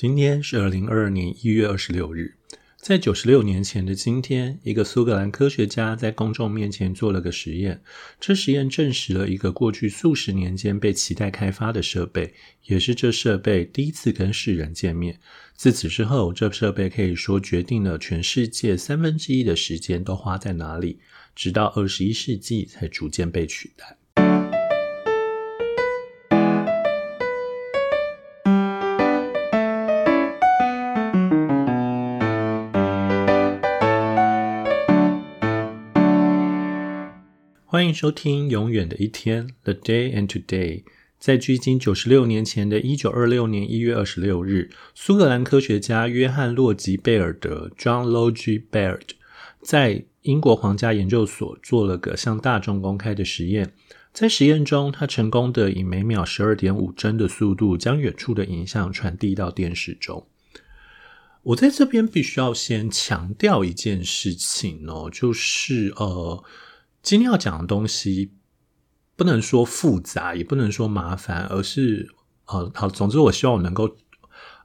今天是二零二二年一月二十六日，在九十六年前的今天，一个苏格兰科学家在公众面前做了个实验。这实验证实了一个过去数十年间被期待开发的设备，也是这设备第一次跟世人见面。自此之后，这设备可以说决定了全世界三分之一的时间都花在哪里，直到二十一世纪才逐渐被取代。欢迎收听《永远的一天》（The Day and Today）。在距今九十六年前的一九二六年一月二十六日，苏格兰科学家约翰·洛吉贝尔德 （John Logie Baird） 在英国皇家研究所做了个向大众公开的实验。在实验中，他成功的以每秒十二点五帧的速度，将远处的影像传递到电视中。我在这边必须要先强调一件事情哦，就是呃。今天要讲的东西不能说复杂，也不能说麻烦，而是呃好，总之我希望我能够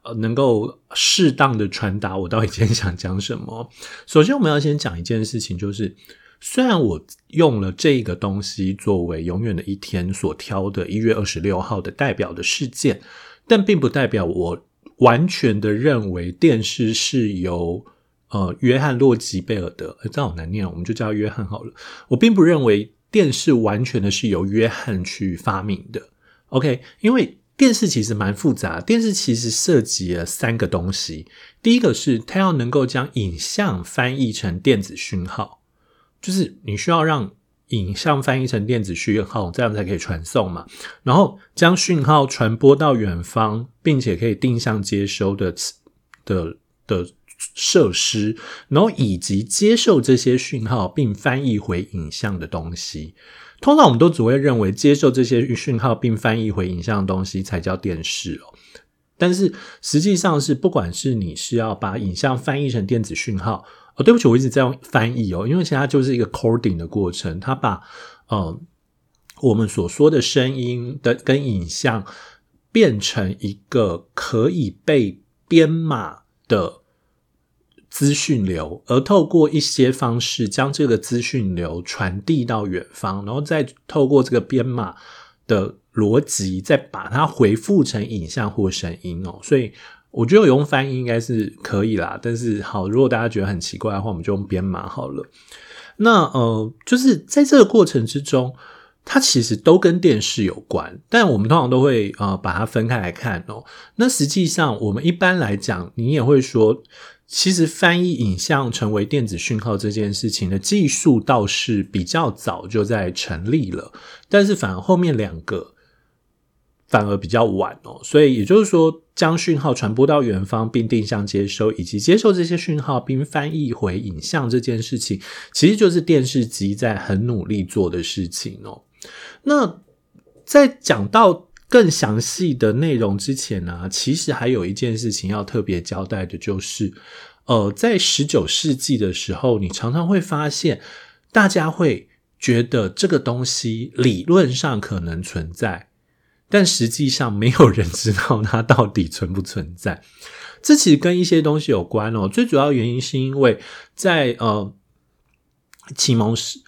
呃能够适当的传达我到底今天想讲什么。首先，我们要先讲一件事情，就是虽然我用了这个东西作为永远的一天所挑的一月二十六号的代表的事件，但并不代表我完全的认为电视是由。呃，约翰·洛吉贝尔德，这好难念，我们就叫约翰好了。我并不认为电视完全的是由约翰去发明的。OK，因为电视其实蛮复杂，电视其实涉及了三个东西。第一个是它要能够将影像翻译成电子讯号，就是你需要让影像翻译成电子讯号，这样才可以传送嘛。然后将讯号传播到远方，并且可以定向接收的的的。设施，然后以及接受这些讯号并翻译回影像的东西，通常我们都只会认为接受这些讯号并翻译回影像的东西才叫电视哦。但是实际上是，不管是你是要把影像翻译成电子讯号，哦，对不起，我一直在用翻译哦，因为其实它就是一个 coding 的过程，它把呃我们所说的声音的跟影像变成一个可以被编码的。资讯流，而透过一些方式将这个资讯流传递到远方，然后再透过这个编码的逻辑，再把它回复成影像或声音哦。所以我觉得用翻译应该是可以啦。但是好，如果大家觉得很奇怪的话，我们就用编码好了。那呃，就是在这个过程之中，它其实都跟电视有关，但我们通常都会呃把它分开来看哦。那实际上，我们一般来讲，你也会说。其实翻译影像成为电子讯号这件事情的技术倒是比较早就在成立了，但是反而后面两个反而比较晚哦。所以也就是说，将讯号传播到远方并定向接收，以及接受这些讯号并翻译回影像这件事情，其实就是电视机在很努力做的事情哦。那在讲到更详细的内容之前呢，其实还有一件事情要特别交代的，就是，呃，在十九世纪的时候，你常常会发现，大家会觉得这个东西理论上可能存在，但实际上没有人知道它到底存不存在。这其实跟一些东西有关哦。最主要原因是因为在呃启蒙时。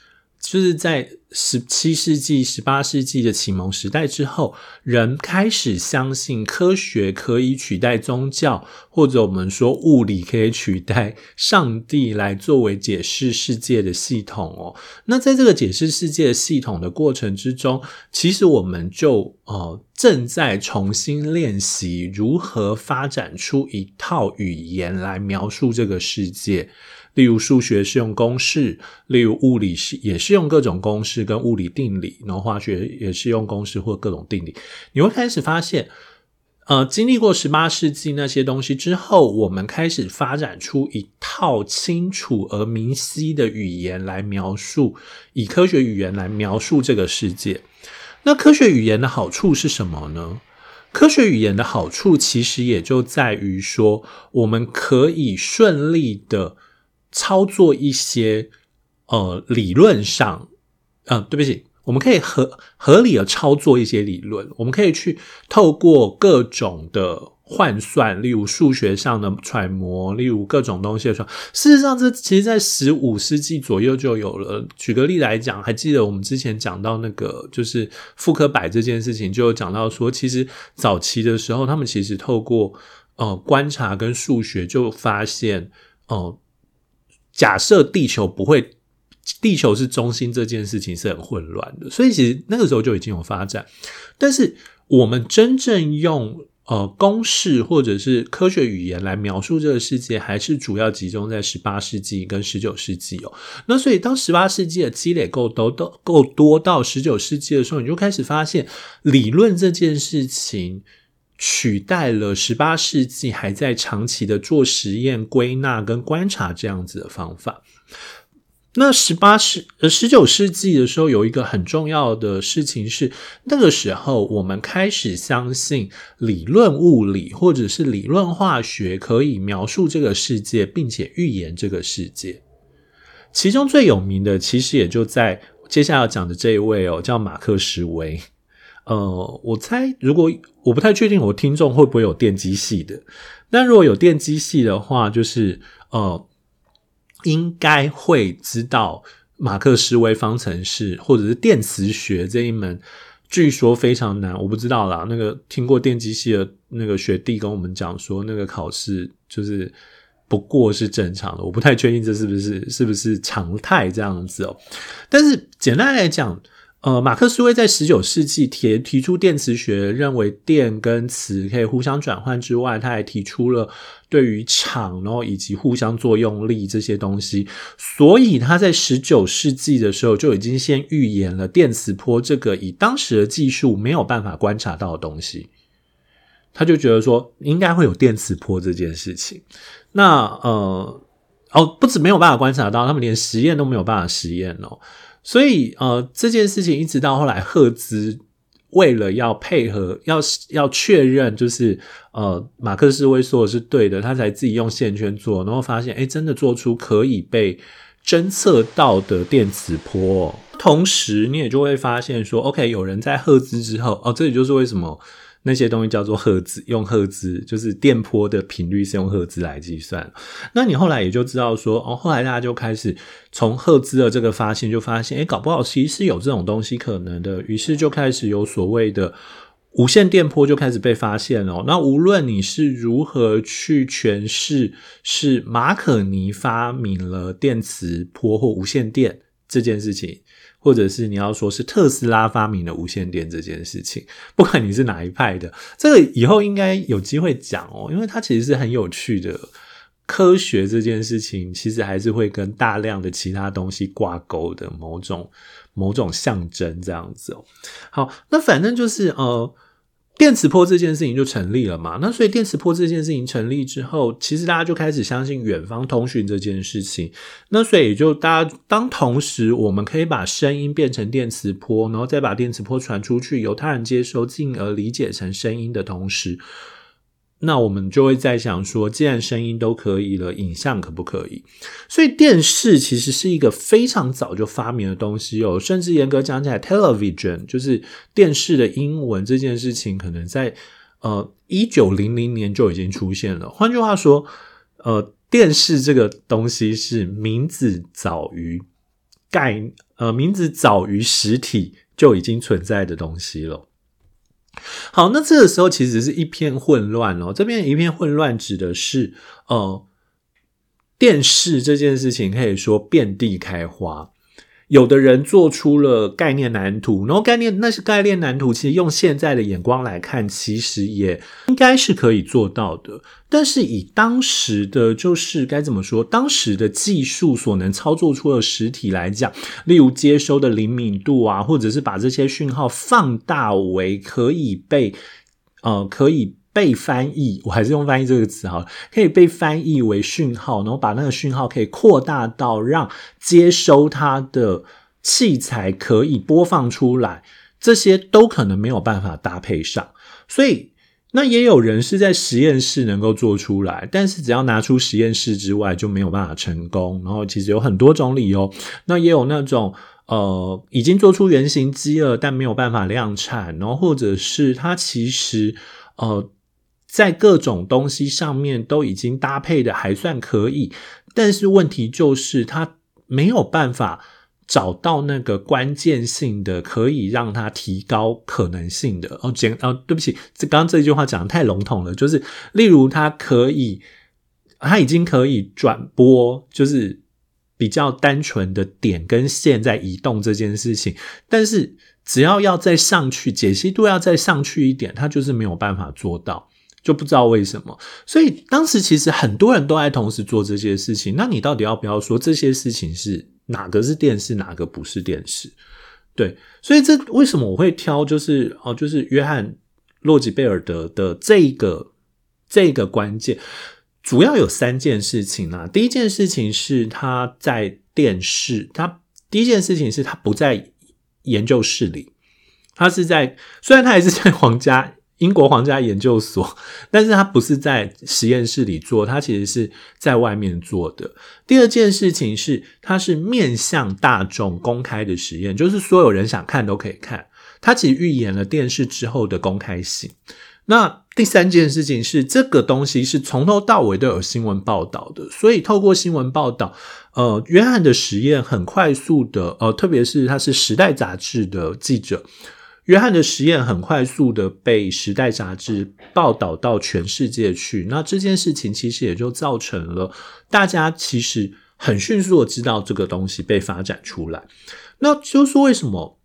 就是在十七世纪、十八世纪的启蒙时代之后，人开始相信科学可以取代宗教，或者我们说物理可以取代上帝来作为解释世界的系统哦。那在这个解释世界的系统的过程之中，其实我们就呃正在重新练习如何发展出一套语言来描述这个世界。例如数学是用公式，例如物理是也是用各种公式跟物理定理，然后化学也是用公式或各种定理。你会开始发现，呃，经历过十八世纪那些东西之后，我们开始发展出一套清楚而明晰的语言来描述，以科学语言来描述这个世界。那科学语言的好处是什么呢？科学语言的好处其实也就在于说，我们可以顺利的。操作一些呃理论上，嗯，对不起，我们可以合合理的操作一些理论，我们可以去透过各种的换算，例如数学上的揣摩，例如各种东西的时候，事实上，这其实在十五世纪左右就有了。举个例来讲，还记得我们之前讲到那个就是复刻摆这件事情，就有讲到说，其实早期的时候，他们其实透过呃观察跟数学，就发现哦，假设地球不会，地球是中心这件事情是很混乱的，所以其实那个时候就已经有发展，但是我们真正用。呃，公式或者是科学语言来描述这个世界，还是主要集中在十八世纪跟十九世纪哦。那所以，当十八世纪的积累够多、到够多到十九世纪的时候，你就开始发现，理论这件事情取代了十八世纪还在长期的做实验、归纳跟观察这样子的方法。那十八世呃十九世纪的时候，有一个很重要的事情是，那个时候我们开始相信理论物理或者是理论化学可以描述这个世界，并且预言这个世界。其中最有名的，其实也就在接下来要讲的这一位哦，叫马克思维。呃，我猜如果我不太确定我听众会不会有电机系的，但如果有电机系的话，就是呃。应该会知道马克思韦方程式，或者是电磁学这一门，据说非常难。我不知道啦。那个听过电机系的那个学弟跟我们讲说，那个考试就是不过是正常的。我不太确定这是不是是不是常态这样子哦。但是简单来讲。呃，马克思韦在十九世纪提提出电磁学，认为电跟磁可以互相转换之外，他还提出了对于场，然后以及互相作用力这些东西。所以他在十九世纪的时候就已经先预言了电磁波这个以当时的技术没有办法观察到的东西。他就觉得说应该会有电磁波这件事情。那呃，哦，不止没有办法观察到，他们连实验都没有办法实验哦。所以，呃，这件事情一直到后来，赫兹为了要配合，要要确认，就是呃，马克思威说的是对的，他才自己用线圈做，然后发现，哎，真的做出可以被侦测到的电磁波。同时，你也就会发现说，OK，有人在赫兹之后，哦，这也就是为什么。那些东西叫做赫兹，用赫兹就是电波的频率是用赫兹来计算。那你后来也就知道说，哦，后来大家就开始从赫兹的这个发现，就发现，哎，搞不好其实是有这种东西可能的。于是就开始有所谓的无线电波就开始被发现了。那无论你是如何去诠释，是马可尼发明了电磁波或无线电这件事情。或者是你要说是特斯拉发明的无线电这件事情，不管你是哪一派的，这个以后应该有机会讲哦，因为它其实是很有趣的。科学这件事情其实还是会跟大量的其他东西挂钩的某种某种象征这样子哦。好，那反正就是呃。电磁波这件事情就成立了嘛？那所以电磁波这件事情成立之后，其实大家就开始相信远方通讯这件事情。那所以就大家当同时，我们可以把声音变成电磁波，然后再把电磁波传出去，由他人接收，进而理解成声音的同时。那我们就会在想说，既然声音都可以了，影像可不可以？所以电视其实是一个非常早就发明的东西哦，甚至严格讲起来，television 就是电视的英文这件事情，可能在呃一九零零年就已经出现了。换句话说，呃，电视这个东西是名字早于概呃名字早于实体就已经存在的东西了。好，那这个时候其实是一片混乱哦。这边一片混乱指的是，呃，电视这件事情可以说遍地开花。有的人做出了概念蓝图，然后概念那是概念蓝图，其实用现在的眼光来看，其实也应该是可以做到的。但是以当时的就是该怎么说，当时的技术所能操作出的实体来讲，例如接收的灵敏度啊，或者是把这些讯号放大为可以被呃可以。被翻译，我还是用翻译这个词哈，可以被翻译为讯号，然后把那个讯号可以扩大到让接收它的器材可以播放出来，这些都可能没有办法搭配上。所以，那也有人是在实验室能够做出来，但是只要拿出实验室之外就没有办法成功。然后，其实有很多种理由。那也有那种呃，已经做出原型机了，但没有办法量产，然后或者是它其实呃。在各种东西上面都已经搭配的还算可以，但是问题就是它没有办法找到那个关键性的可以让它提高可能性的哦。简哦，对不起，这刚刚这句话讲的太笼统了，就是例如它可以，它已经可以转播，就是比较单纯的点跟线在移动这件事情，但是。只要要再上去，解析度要再上去一点，它就是没有办法做到，就不知道为什么。所以当时其实很多人都在同时做这些事情。那你到底要不要说这些事情是哪个是电视，哪个不是电视？对，所以这为什么我会挑就是哦，就是约翰洛吉贝尔德的这个这个关键，主要有三件事情啊。第一件事情是他在电视，他第一件事情是他不在。研究室里，他是在虽然他也是在皇家英国皇家研究所，但是它不是在实验室里做，它其实是在外面做的。第二件事情是，它是面向大众公开的实验，就是所有人想看都可以看。它其实预言了电视之后的公开性。那第三件事情是，这个东西是从头到尾都有新闻报道的，所以透过新闻报道，呃，约翰的实验很快速的，呃，特别是他是《时代》杂志的记者，约翰的实验很快速的被《时代》杂志报道到全世界去。那这件事情其实也就造成了大家其实很迅速的知道这个东西被发展出来。那就是为什么？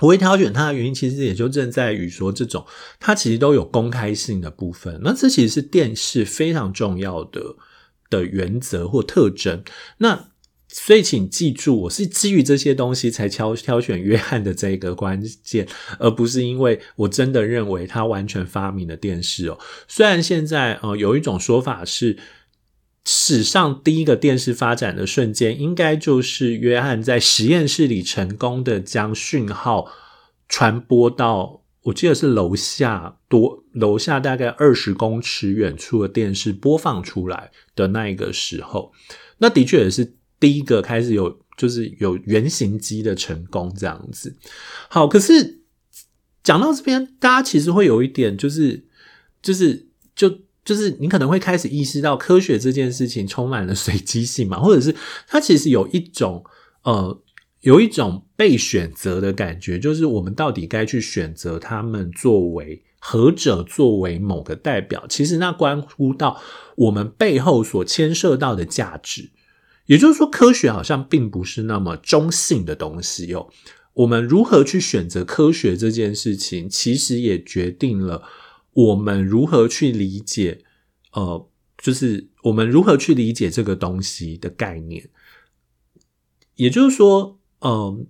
我会挑选它的原因，其实也就正在于说，这种它其实都有公开性的部分。那这其实是电视非常重要的的原则或特征。那所以，请记住，我是基于这些东西才挑挑选约翰的这个关键，而不是因为我真的认为他完全发明了电视哦。虽然现在呃有一种说法是。史上第一个电视发展的瞬间，应该就是约翰在实验室里成功的将讯号传播到，我记得是楼下多楼下大概二十公尺远处的电视播放出来的那一个时候，那的确也是第一个开始有就是有原型机的成功这样子。好，可是讲到这边，大家其实会有一点就是就是就。就是你可能会开始意识到，科学这件事情充满了随机性嘛，或者是它其实有一种呃，有一种被选择的感觉，就是我们到底该去选择他们作为何者作为某个代表，其实那关乎到我们背后所牵涉到的价值。也就是说，科学好像并不是那么中性的东西哦。我们如何去选择科学这件事情，其实也决定了。我们如何去理解？呃，就是我们如何去理解这个东西的概念？也就是说，嗯，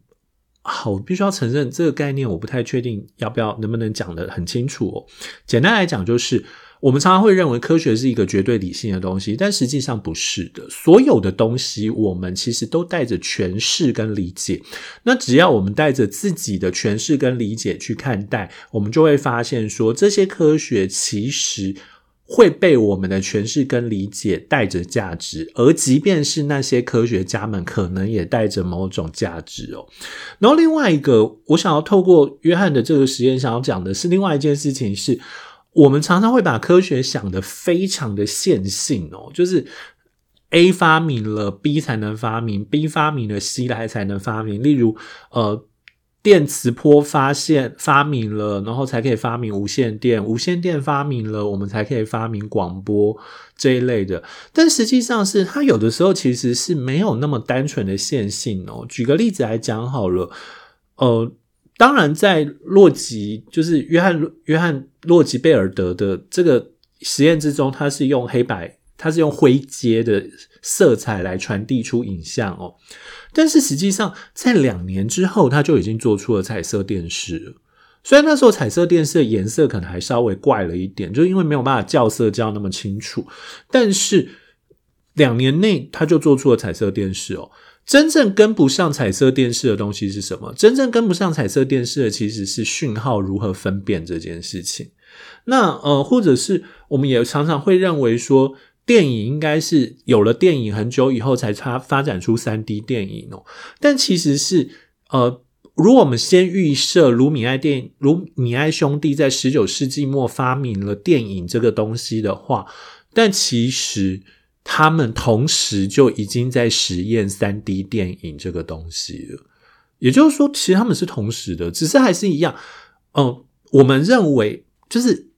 好，我必须要承认这个概念，我不太确定要不要能不能讲得很清楚哦。简单来讲，就是。我们常常会认为科学是一个绝对理性的东西，但实际上不是的。所有的东西，我们其实都带着诠释跟理解。那只要我们带着自己的诠释跟理解去看待，我们就会发现说，这些科学其实会被我们的诠释跟理解带着价值。而即便是那些科学家们，可能也带着某种价值哦。然后另外一个，我想要透过约翰的这个实验，想要讲的是另外一件事情是。我们常常会把科学想的非常的线性哦，就是 A 发明了 B 才能发明，B 发明了 C 来才能发明。例如，呃，电磁波发现发明了，然后才可以发明无线电，无线电发明了，我们才可以发明广播这一类的。但实际上是它有的时候其实是没有那么单纯的线性哦。举个例子来讲好了，呃。当然，在洛吉就是约翰约翰洛吉贝尔德的这个实验之中，他是用黑白，他是用灰阶的色彩来传递出影像哦。但是实际上，在两年之后，他就已经做出了彩色电视。虽然那时候彩色电视的颜色可能还稍微怪了一点，就因为没有办法校色校那么清楚，但是两年内他就做出了彩色电视哦。真正跟不上彩色电视的东西是什么？真正跟不上彩色电视的其实是讯号如何分辨这件事情。那呃，或者是我们也常常会认为说，电影应该是有了电影很久以后才发发展出三 D 电影哦。但其实是呃，如果我们先预设卢米埃电卢米埃兄弟在十九世纪末发明了电影这个东西的话，但其实他们同时就已经在实验三 D 电影这个东西了。也就是说，其实他们是同时的，只是还是一样。嗯，我们认为就是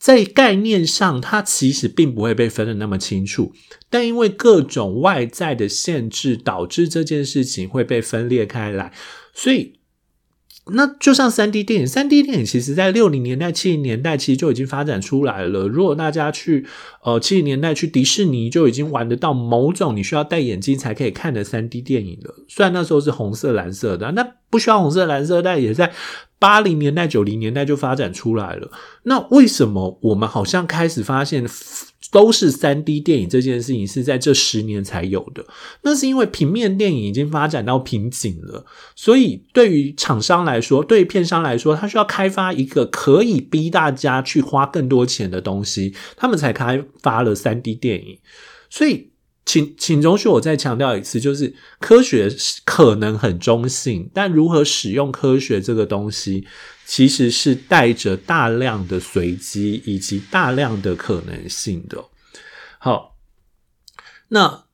在概念上，它其实并不会被分的那么清楚，但因为各种外在的限制，导致这件事情会被分裂开来。所以，那就像三 D 电影，三 D 电影其实在六零年代、七零年代其实就已经发展出来了。如果大家去呃七零年代去迪士尼，就已经玩得到某种你需要戴眼镜才可以看的三 D 电影了。虽然那时候是红色、蓝色的，那不需要红色、蓝色，但也在八零年代、九零年代就发展出来了。那为什么我们好像开始发现？都是三 D 电影这件事情是在这十年才有的，那是因为平面电影已经发展到瓶颈了，所以对于厂商来说，对于片商来说，他需要开发一个可以逼大家去花更多钱的东西，他们才开发了三 D 电影。所以，请请容许我再强调一次，就是科学可能很中性，但如何使用科学这个东西。其实是带着大量的随机以及大量的可能性的。好，那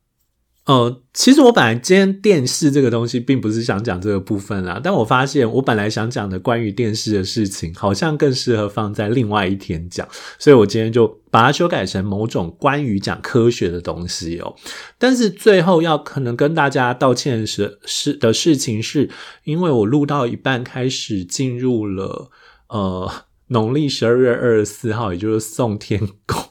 呃，其实我本来今天电视这个东西并不是想讲这个部分啦，但我发现我本来想讲的关于电视的事情，好像更适合放在另外一天讲，所以我今天就。把它修改成某种关于讲科学的东西哦，但是最后要可能跟大家道歉是是的事情，是因为我录到一半开始进入了呃农历十二月二十四号，也就是送天宫。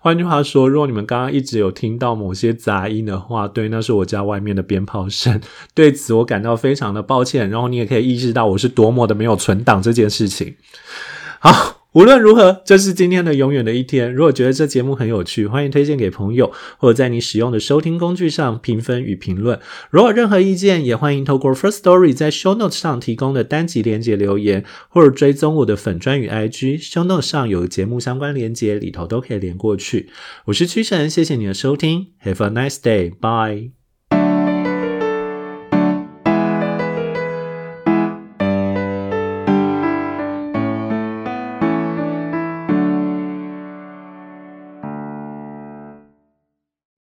换句话说，如果你们刚刚一直有听到某些杂音的话，对，那是我家外面的鞭炮声。对此我感到非常的抱歉。然后你也可以意识到我是多么的没有存档这件事情。好。无论如何，这是今天的永远的一天。如果觉得这节目很有趣，欢迎推荐给朋友，或者在你使用的收听工具上评分与评论。如果任何意见，也欢迎透过 First Story 在 Show Notes 上提供的单集连接留言，或者追踪我的粉专与 IG。Show Notes 上有节目相关连接，里头都可以连过去。我是屈臣，谢谢你的收听，Have a nice day，bye。